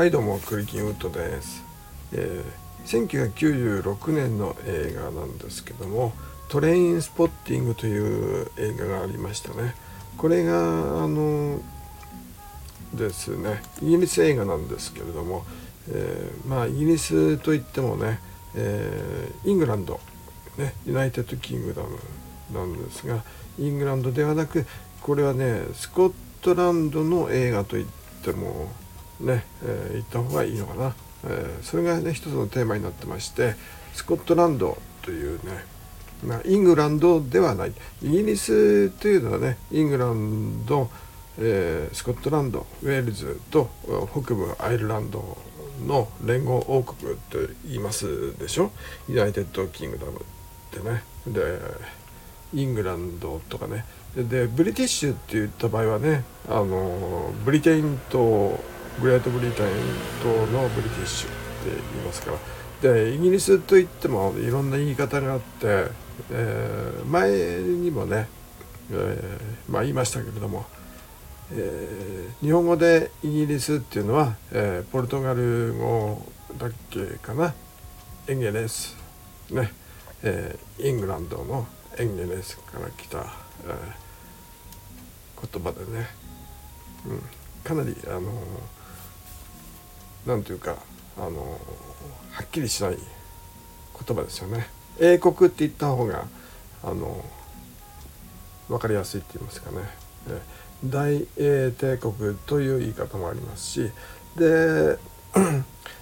はいどうもクリキンウッドです、えー、1996年の映画なんですけどもトレインスポッティングという映画がありましたね。これがあのですねイギリス映画なんですけれども、えー、まあイギリスといってもね、えー、イングランド、ね、ユナイテッドキングダムなんですがイングランドではなくこれはねスコットランドの映画といってもね、えー、言った方がいいのかな、えー、それがね一つのテーマになってましてスコットランドというね、まあ、イングランドではない。イギリスというのはねイングランド、えー、スコットランドウェールズと北部アイルランドの連合王国と言いますでしょ。ユナイテッドキングダムってね。でイングランドとかね。でブリティッシュって言った場合はねあのブリテインとグレートブリテン島のブリティッシュって言いますから。でイギリスといってもいろんな言い方があって、えー、前にもね、えー、まあ言いましたけれども、えー、日本語でイギリスっていうのは、えポルトガル語だっけかな。エンゲレスね、えイングランドのエンゲレスから来た、え言葉でね、うん、かなりあの何ていうかあのはっきりしない言葉ですよね。英国って言った方があの分かりやすいって言いますかね。大英帝国という言い方もありますしで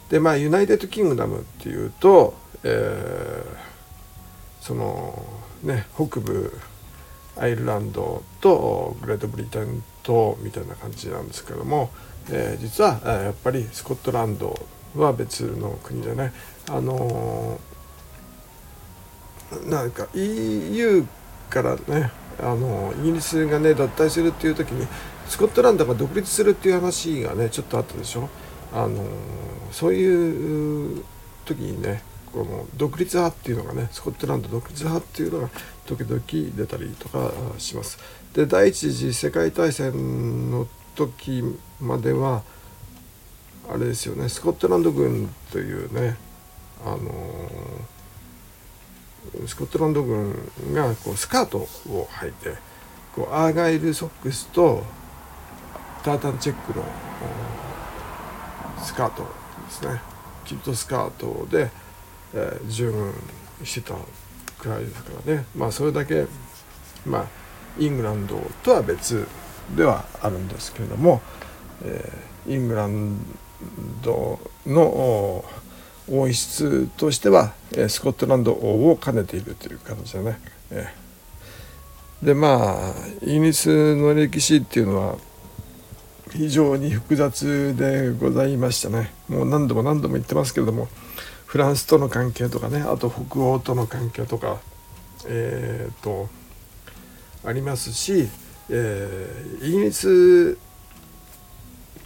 でまあユナイテッドキングダムっていうと、えー、そのね北部アイルランドとグレートブリテン島みたいな感じなんですけども、えー、実は、やっぱりスコットランドは別の国でねあのー、なんか EU からねあのイギリスがね脱退するっていう時にスコットランドが独立するっていう話がねちょっとあったでしょ。あのそういう時にねこの独立派っていうのがねスコットランド独立派っていうのが時々出たりとかします。で第一次世界大戦の時まではあれですよねスコットランド軍というねあのスコットランド軍がこうスカートを履いてこうアーガイルソックスとタータンチェックのスカートですね。キットスカートで、えー、従軍してたくらいですからね。まあそれだけまあイングランドとは別ではあるんですけれども、えー、イングランドの王室としてはスコットランド王を兼ねているという形でね。えでまあイギリスの歴史っていうのは非常に複雑でございましたね。もう何度も何度も言ってますけれどもフランスとの関係とかねあと北欧との関係とかえっ、とありますし、えー、イギリス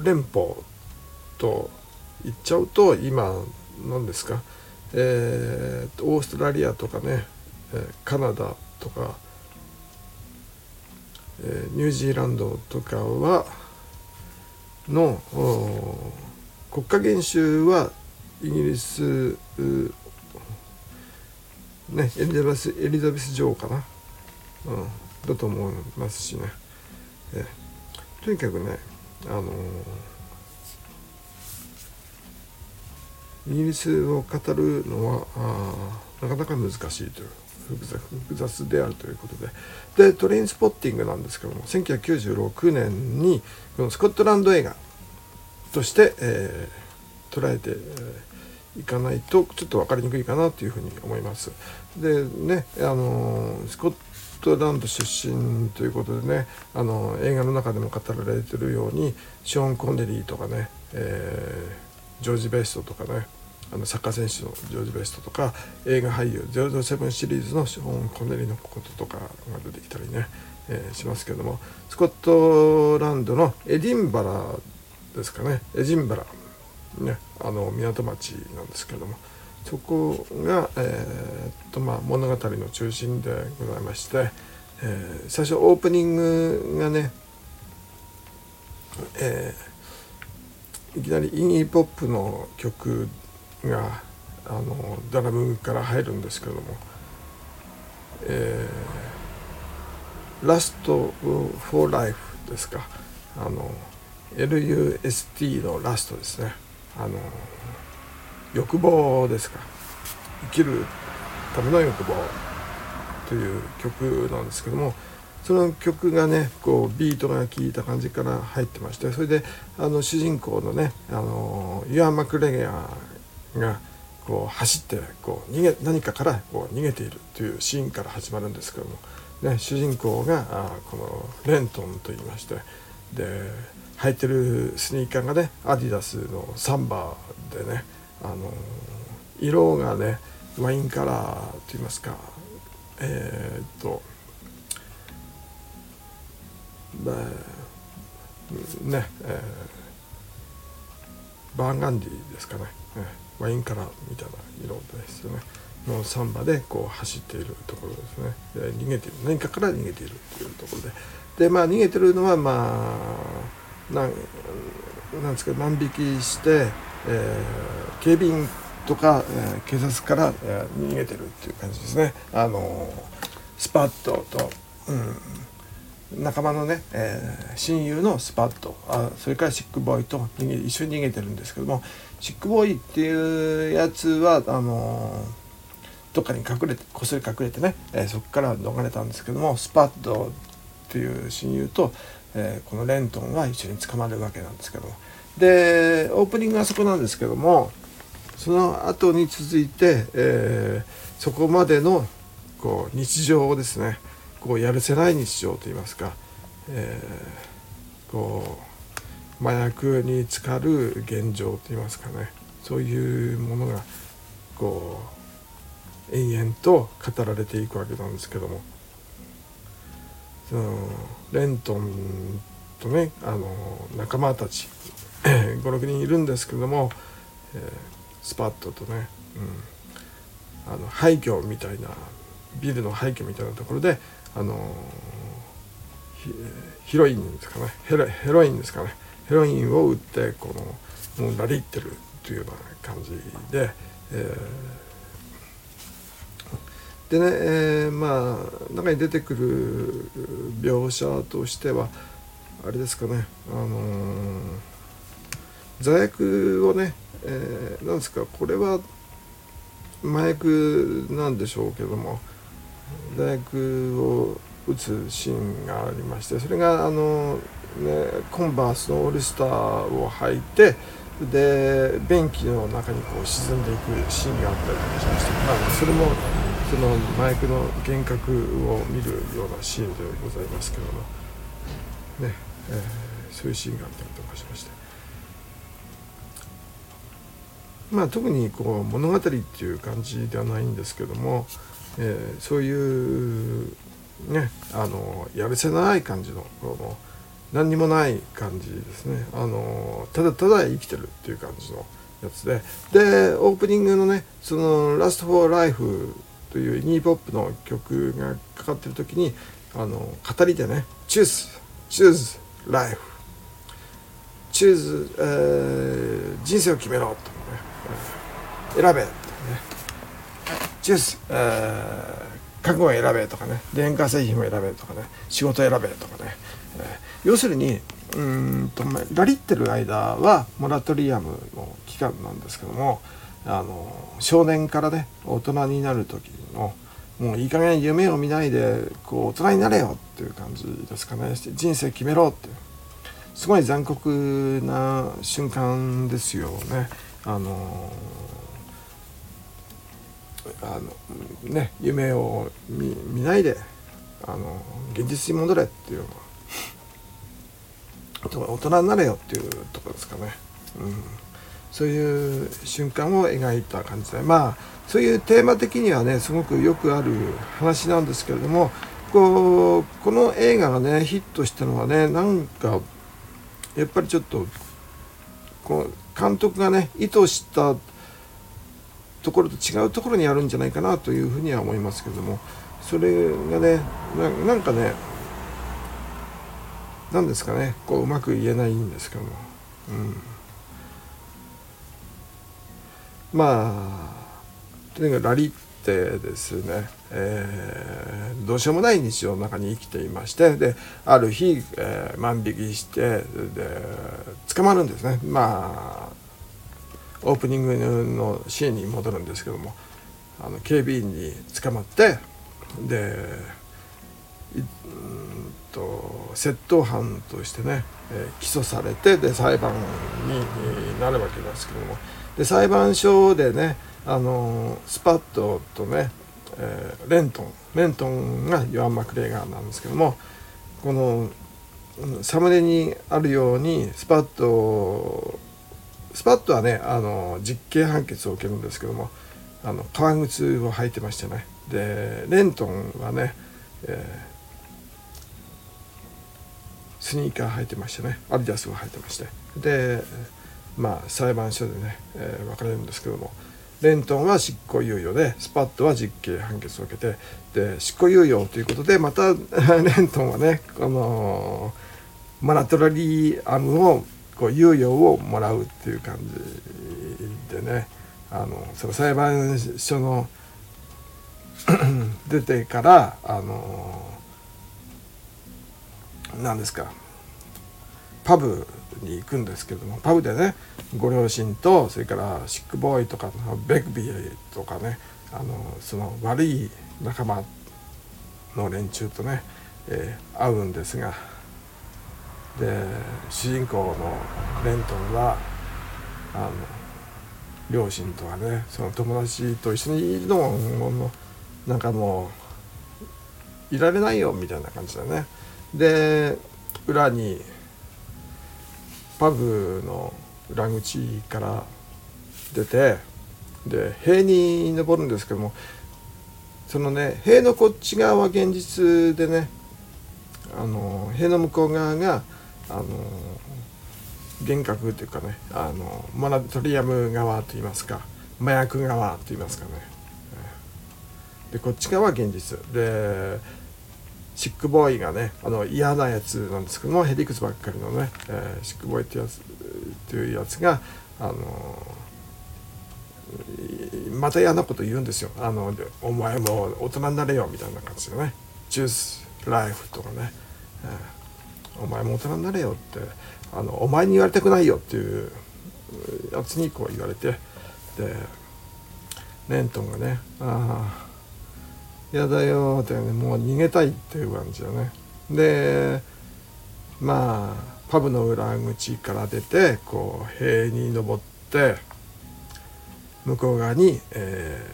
連邦と言っちゃうと今何ですか、えー、オーストラリアとかねカナダとか、えー、ニュージーランドとかはの国家元首はイギリスねエリザベスエリザベス女王かな、うん、だと思いますしね、えとにかくねあのイギリスを語るのはなかなか難しいという複雑であるということで。でトレインスポッティングなんですけども1996年にこのスコットランド映画として、えー、捉えて、えー、いかないとちょっと分かりにくいかなというふうに思います。でねあのスコットランド出身ということでねあの映画の中でも語られてるようにショーン・コンネリーとかね、えー、ジョージ・ベイストとかねあのサッカー選手のジョージ・ベイストとか映画俳優007シリーズのショーン・コンネリーのこととかが出てきたりね、えー、しますけどもスコットランドのエディンバラですかね。エジンバラ。ねあの港町なんですけども。そこが、えー、っとまあ、物語の中心でございまして、えー、最初オープニングがね、えいきなりイギーポップの曲があのドラムから入るんですけれども、えー、ラスト・フォー・ライフですか。あの LUST のラストですね。あの欲望ですか。生きるための欲望という曲なんですけどもその曲がねこうビートが効いた感じから入ってましてそれであの主人公のねあのユアン・マクレゲアがこう走ってこう逃げ何かからこう逃げているというシーンから始まるんですけども、ね、主人公があこのレントンといいましてで履いてるスニーカーがねアディダスのサンバーでねあの色がねワインカラーといいますか。えー、っとね、えー、バーガンディですかね、ワインカラーみたいな色ですよね。のサンバでこう走っているところですね。で逃げてる。何かから逃げているというところで。でまあ逃げてるのはまあなんなんですか万引きして、えー、警備員とか、えー、警察から、えー、逃げてるっていう感じですね。あのスパットと、うん仲間のね、えー、親友のスパットあそれからシックボーイと逃げ一緒に逃げてるんですけどもシックボーイっていうやつはあの、どっかに隠れてこっそり隠れてね、えー、そこから逃れたんですけどもスパットっていう親友と、えこのレントンは一緒に捕まるわけなんですけどもでオープニングはそこなんですけどもその後に続いて、えそこまでのこう日常をですねこうやるせない日常といいますか、えー、こう麻薬に浸かる現状といいますかねそういうものがこう延々と語られていくわけなんですけどもそのレントンとねあの仲間たち 56人いるんですけれども、えー、スパットとね、うん、あの廃墟みたいなビルの廃墟みたいなところであのヒロインですかね。ヘロヘロインですかね。ヘロインを打ってこのもうラリってるというような感じで、えー、でね、えー、まあ中に出てくる描写としてはあれですかね。あのー、座薬をね、えー、なんですかこれは麻薬なんでしょうけども大学を打つシーンがありましてそれがあの、ね、コンバースのオールスターを履いてで便器の中にこう沈んでいくシーンがあったりしまして、まあ、それもその麻薬の幻覚を見るようなシーンでございますけども、ねえー、そういうシーンがあったりとかしまして。まあ、特にこう物語っていう感じではないんですけども、えー、そういうねあのやるせない感じのこの何にもない感じですね。あのただただ生きてるっていう感じのやつで。でオープニングのねその「ラスト・フォー・ライフ」というイニーポップの曲がかかってる時にあの語りでね「チューズチューズライフ」チューズ、えー、人生を決めろとね、選べね。ジュース、えー、覚悟を選べとかね。電化製品を選べとかね。仕事選べとかね、えー、要するにうんとラリってる間はモラトリアムの期間なんですけどもあの少年からね大人になる時のもういい加減夢を見ないでこう大人になれよっていう感じですかね。人生決めろってすごい残酷な瞬間ですよね。あのあのね夢を見ないであの現実に戻れっていう大人になれよっていうとこですかね、うん、そういう瞬間を描いた感じで。まあそういうテーマ的にはねすごくよくある話なんですけれどもこうこの映画がねヒットしたのはねなんかやっぱりちょっとこう監督がね意図したところと違うところにあるんじゃないかなというふうには思いますけども。それがねなんかね何ですかねこううまく言えないんですけども、うん、まあとにかくラリッてですね、えー、どうしようもない日常の中に生きていましてである日、えー、万引きしてで捕まるんですね。まあオープニングのシーンに戻るんですけどもあの警備員に捕まってでうんと窃盗犯としてね、えー、起訴されてで裁判になるわけですけどもで裁判所でねあのスパットとね、えー、レントンレントンがヨアン・マクレーガーなんですけどもこのサムネにあるようにスパットスパットはねあの実刑判決を受けるんですけどもあの革靴を履いてましてね。でレントンはね、えー、スニーカー履いてましてねアディダスを履いてまして。でまあ裁判所でね、えー、分かれるんですけどもレントンは執行猶予でスパットは実刑判決を受けてで執行猶予ということでまた レントンはねこのマラトラリーアムをこう猶予をもらうっていう感じでねあのその裁判所の 出てからあの何ですかパブに行くんですけどもパブでねご両親とそれからシックボーイとかベクビーとかねあのその悪い仲間の連中とね、えー、会うんですがで主人公のレントンはあの両親とかねその友達と一緒にいるのもなんかもういられないよみたいな感じだね。で裏にパブの裏口から出てで塀に登るんですけどもそのね塀のこっち側は現実でねあの塀の向こう側があの幻覚っていうかねあのモラトリアム側といいますか麻薬側といいますかね。でこっち側は現実。でシックボーイがねあの嫌なやつなんですけどもヘリクスばっかりのね、えー、シックボーイってやつっていうやつがあのまた嫌なこと言うんですよ。あのお前も大人になれよみたいな感じでね。ジュースライフとかね、えー、お前も大人になれよってあのお前に言われたくないよっていうやつにこう言われて。でレントンがねああ嫌だよって、ね、もう逃げたいっていう感じだね。でまあパブの裏口から出てこう塀に登って向こう側に、え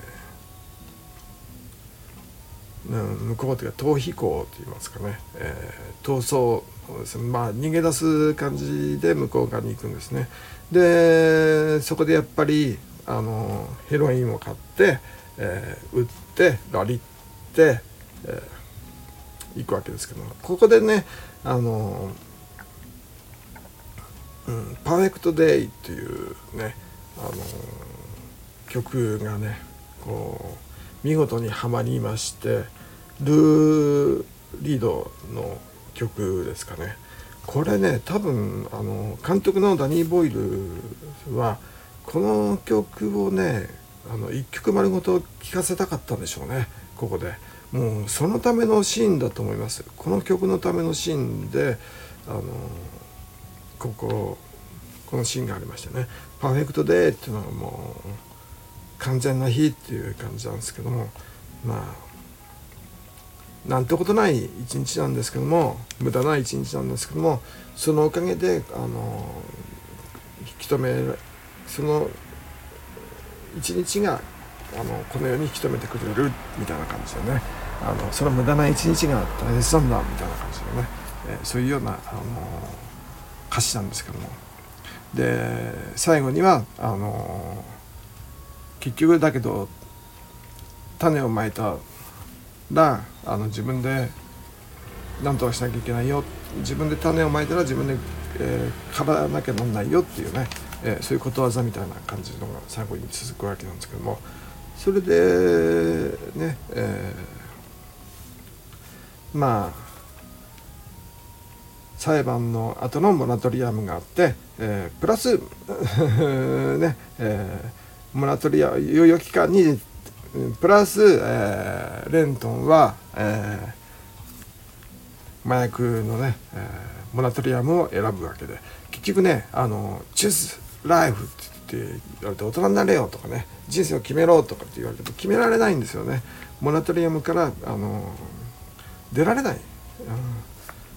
ー、向こうというか逃避行といいますかね、えー、逃走まあ逃げ出す感じで向こう側に行くんですね。でそこでやっぱりあのヘロインを買って、えー、売ってラリって、えー、行くわけですけどここでねあの、うん、パーフェクトデイっていうねあの曲がねこう見事にはまりましてルー・リードの曲ですかね。これね多分あの監督のダニー・ボイルはこの曲をねあの1曲丸ごと聴かせたかったんでしょうね。ここで。もうそのためのシーンだと思います。この曲のためのシーンであのこここのシーンがありましてね「パーフェクトデー」っていうのはもう完全な日っていう感じなんですけどもまあなんてことない一日なんですけども無駄な一日なんですけどもそのおかげであの引き止めその一日があのこの世に引き止めてくれるみたいな感じでね。あのその無駄な一日が大切なんだみたいな感じでね、え、そういうようなあの歌詞なんですけども。で最後にはあの結局だけど種をまいたらあの自分で何とかしなきゃいけないよ。自分で種をまいたら自分で、えー、刈らなきゃなんないよっていうね、えー、そういうことわざみたいな感じのが最後に続くわけなんですけども。それでね、えー、まあ裁判の後のモラトリアムがあって、えー、プラス ね、えー、モラトリア猶予期間にプラス、えー、レントンは、えー、麻薬のね、えー、モラトリアムを選ぶわけで。結局ねあのチュースライフってって言われて大人になれよとかね人生を決めろとかって言われても決められないんですよね。モラトリアムからあの出られない、うん、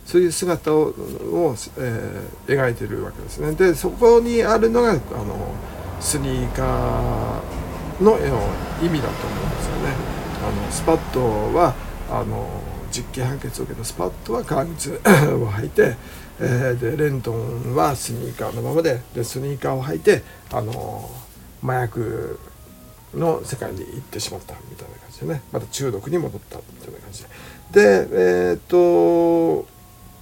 そういう姿をを、えー、描いてるわけですね。でそこにあるのがあのスニーカーの絵の意味だと思うんですよね。あのスパットはあの実刑判決を受けたスパットは革靴を履いて、えー、でレントンはスニーカーのままででスニーカーを履いてあの麻薬の世界に行ってしまったみたいな感じでね。また中毒に戻ったみたいな感じで。でえっ、と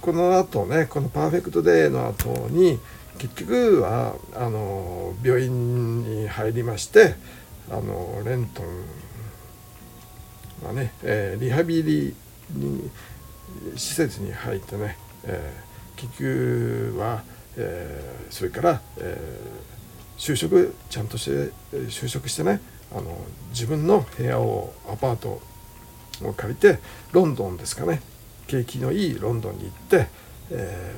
この後ねこの「パーフェクトデー」の後に結局はあの病院に入りましてあのレントンがね、えー、リハビリに施設に入ってね、えー、結局は、えー、それから、えー、就職ちゃんとして就職してねあの自分の部屋をアパートを借りてロンドンですかね景気のいいロンドンに行って、え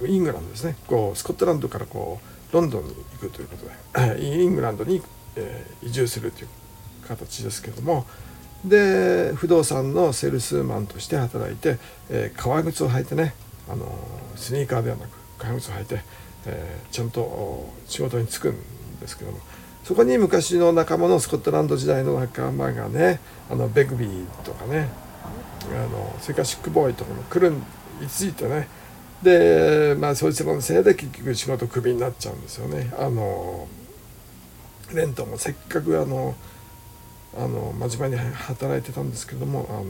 ー、イングランドですね。こうスコットランドからこうロンドンに行くということでイングランドに、えー、移住するという形ですけどもで不動産のセールスマンとして働いて、えー、革靴を履いてね、あのスニーカーではなく革靴を履いて、えー、ちゃんと仕事に就くんですけどもそこに昔の仲間のスコットランド時代の仲間がねあのベグビーとかねあのそれからシックボーイとかも来るについてねでまあそいつらのせいで結局仕事クビになっちゃうんですよね。あのレントもせっかくあのあの真面目に働いてたんですけどもあの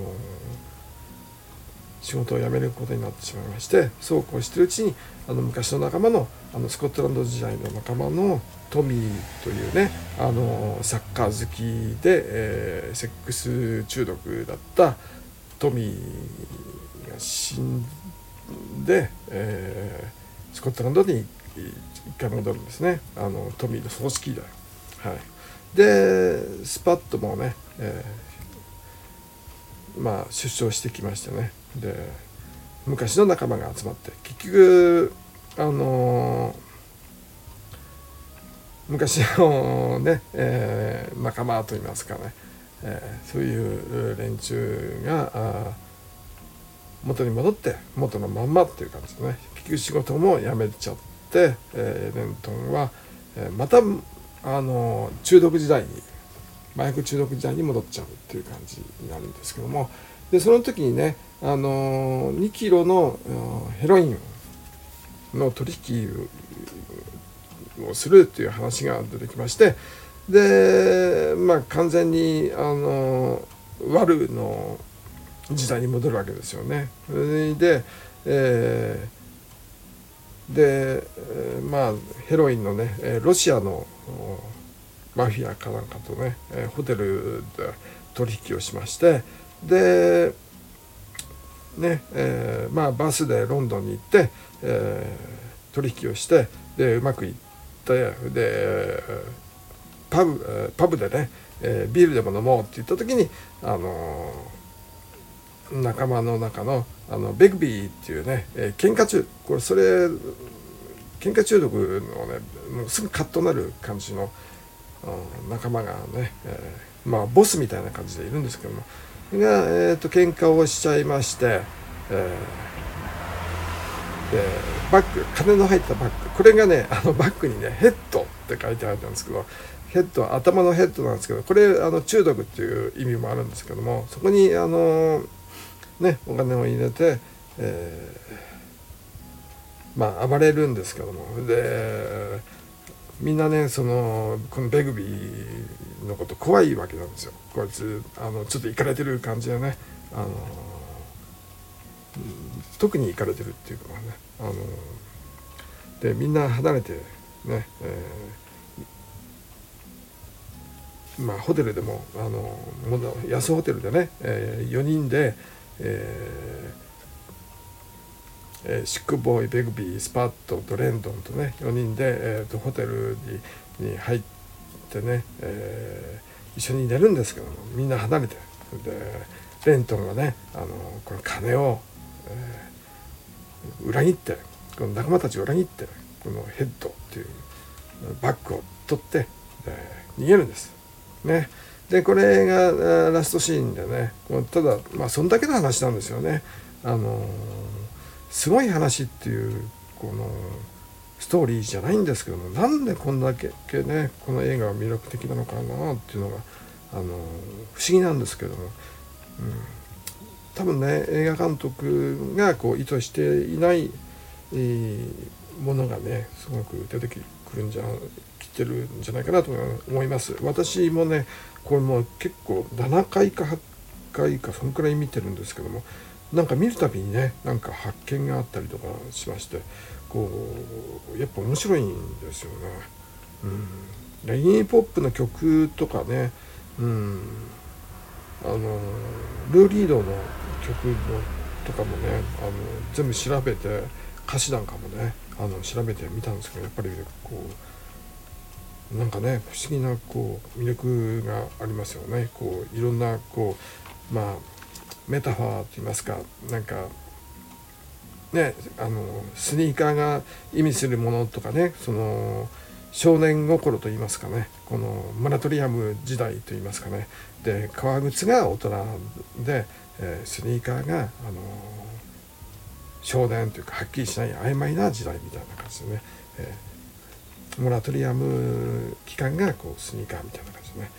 仕事を辞めることになってしまいましてそうこうしてるうちにあの昔の仲間のあのスコットランド時代の仲間のトミーというねあのサッカー好きで、えー、セックス中毒だったトミーが死んで、えー、スコットランドに一回戻るんですね。あのトミーの葬式だよ。はい。でスパッともね、えー、まあ出張してきましてね。で昔の仲間が集まって結局あの、昔のね、えー、仲間といいますかね、えー、そういう連中が元に戻って元のまんまっていう感じでね。結局仕事も辞めちゃって、えー、レントンは、えー、またあの中毒時代に麻薬中毒時代に戻っちゃうっていう感じになるんですけどもでその時にねあの2キロのヘロインの取引をするっていう話が出てきましてでまあ完全にあのワルの時代に戻るわけですよね。で、えーで、まあヘロインのねロシアのマフィアかなんかとねホテルで取引をしましてでねえー、まあバスでロンドンに行って、えー、取引をしてでうまくいってでパブパブでね、えー、ビールでも飲もうって言った時にあの仲間の中のあのベグビーっていうね、えー、喧嘩中これそれ喧嘩中毒のねすぐカッとなる感じの、仲間がね、えー、まあボスみたいな感じでいるんですけどもが、えーと、喧嘩をしちゃいまして、えー、バッグ金の入ったバッグ。これがねあのバッグにねヘッドって書いてあったんですけどヘッドは頭のヘッドなんですけどこれあの中毒っていう意味もあるんですけどもそこにあのねお金を入れて、えー、まあ暴れるんですけども。でみんなねそのこのベグビーのこと怖いわけなんですよ。こいつあのちょっといかれてる感じでねあの、特にいかれてるっていうかねあのでみんな離れてね、えー、まあホテルでもあの安ホテルでね、えー、4人で、えーえー、シックボーイベグビースパットとレンドンとね4人で、えーと、ホテルにに入っってね、えー、一緒に寝るんですけどもみんな離れてでレントンがねあのこの金を、えー、裏切ってこの仲間たちを裏切ってこのヘッドっていうバッグを取って、え、逃げるんです。ね、でこれがラストシーンでねただまあそんだけの話なんですよね。あのすごい話っていうこのストーリーじゃないんですけどもなんでこんだけねこの映画は魅力的なのかなっていうのがあの不思議なんですけども、うん、多分ね映画監督がこう意図していない、えー、ものがねすごく出てくるんじゃきてるんじゃないかなと思います。私もねこれも結構7回か8回かそのくらい見てるんですけどもなんか見るたびにねなんか発見があったりとかしましてこうやっぱ面白いんですよね。うん、レギーポップの曲とかね、うん、あのルーリードの曲のとかもねあの全部調べて歌詞なんかもねあの調べてみたんですけどやっぱりこうなんかね不思議なこう魅力がありますよね。こういろんなこうまあメタファーと言いますかなんかね、あのスニーカーが意味するものとかねその少年心といいますかねこのモラトリアム時代といいますかね。で革靴が大人で、えー、スニーカーが、あの少年というかはっきりしない曖昧な時代みたいな感じでね、えー、モラトリアム期間がこうスニーカーみたいな感じでね。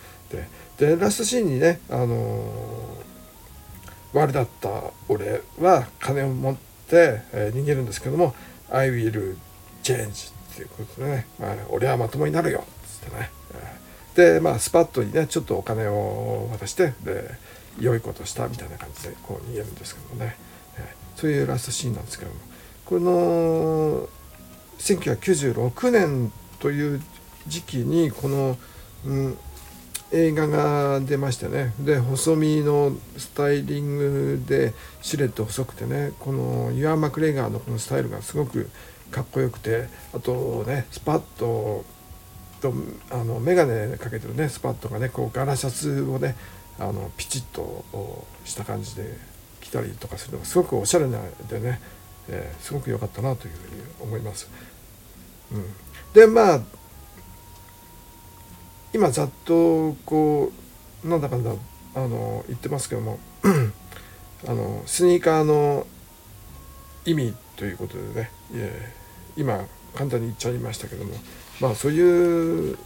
でラストシーンにね、あの悪だった俺は金を持って、えー、逃げるんですけども「I will change」っていうことでね「まあ、俺はまともになるよ」っつってね、でまあスパッとにねちょっとお金を渡してで良いことしたみたいな感じでこう逃げるんですけどもね、えー、そういうラストシーンなんですけども。この1996年という時期にこの、うん、映画が出ましてねで細身のスタイリングでシルエット細くてねこのユア・マクレガーのこのスタイルがすごくかっこよくてあとねスパッととあの眼鏡かけてるねスパッとがねこうガラシャツをねあのピチッとした感じで着たりとかするのがすごくおしゃれなでね、えー、すごく良かったなというふうに思います。うん、でまあ今ざっとこうなんだかんだあの言ってますけども あのスニーカーの意味ということでね今簡単に言っちゃいましたけどもまあそういう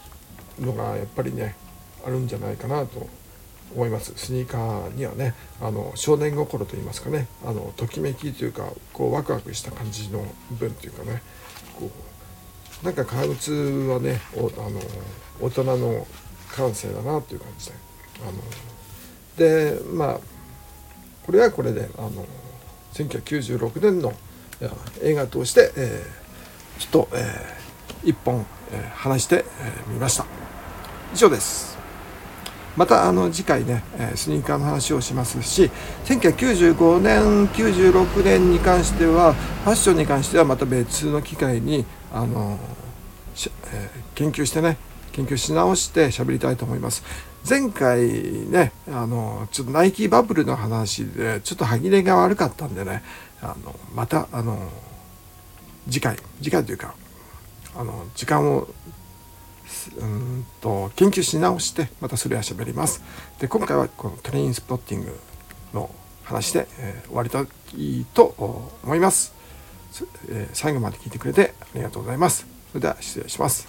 のがやっぱりねあるんじゃないかなと思います。スニーカーにはねあの少年心といいますかねあのときめきというかこうワクワクした感じの部分というかねこうなんか革靴はねあの大人の感性だなという感じで。あのでまあこれはこれであの1996年の映画として、えー、ちょっと、えー、一本、えー、話してみ、えー、ました。以上です。またあの次回ね、えスニーカーの話をしますし1995年96年に関してはファッションに関してはまた別の機会にあの、えー、研究してね研究し直して喋りたいと思います前回ねあのちょっとナイキバブルの話でちょっと歯切れが悪かったんでねあのまたあの次回次回というかあの時間をうんと研究し直してまたそれは喋ります。で今回はこのトレインスポッティングの話で、えー、終わりたいと思います、最後まで聞いてくれてありがとうございます。それでは失礼します。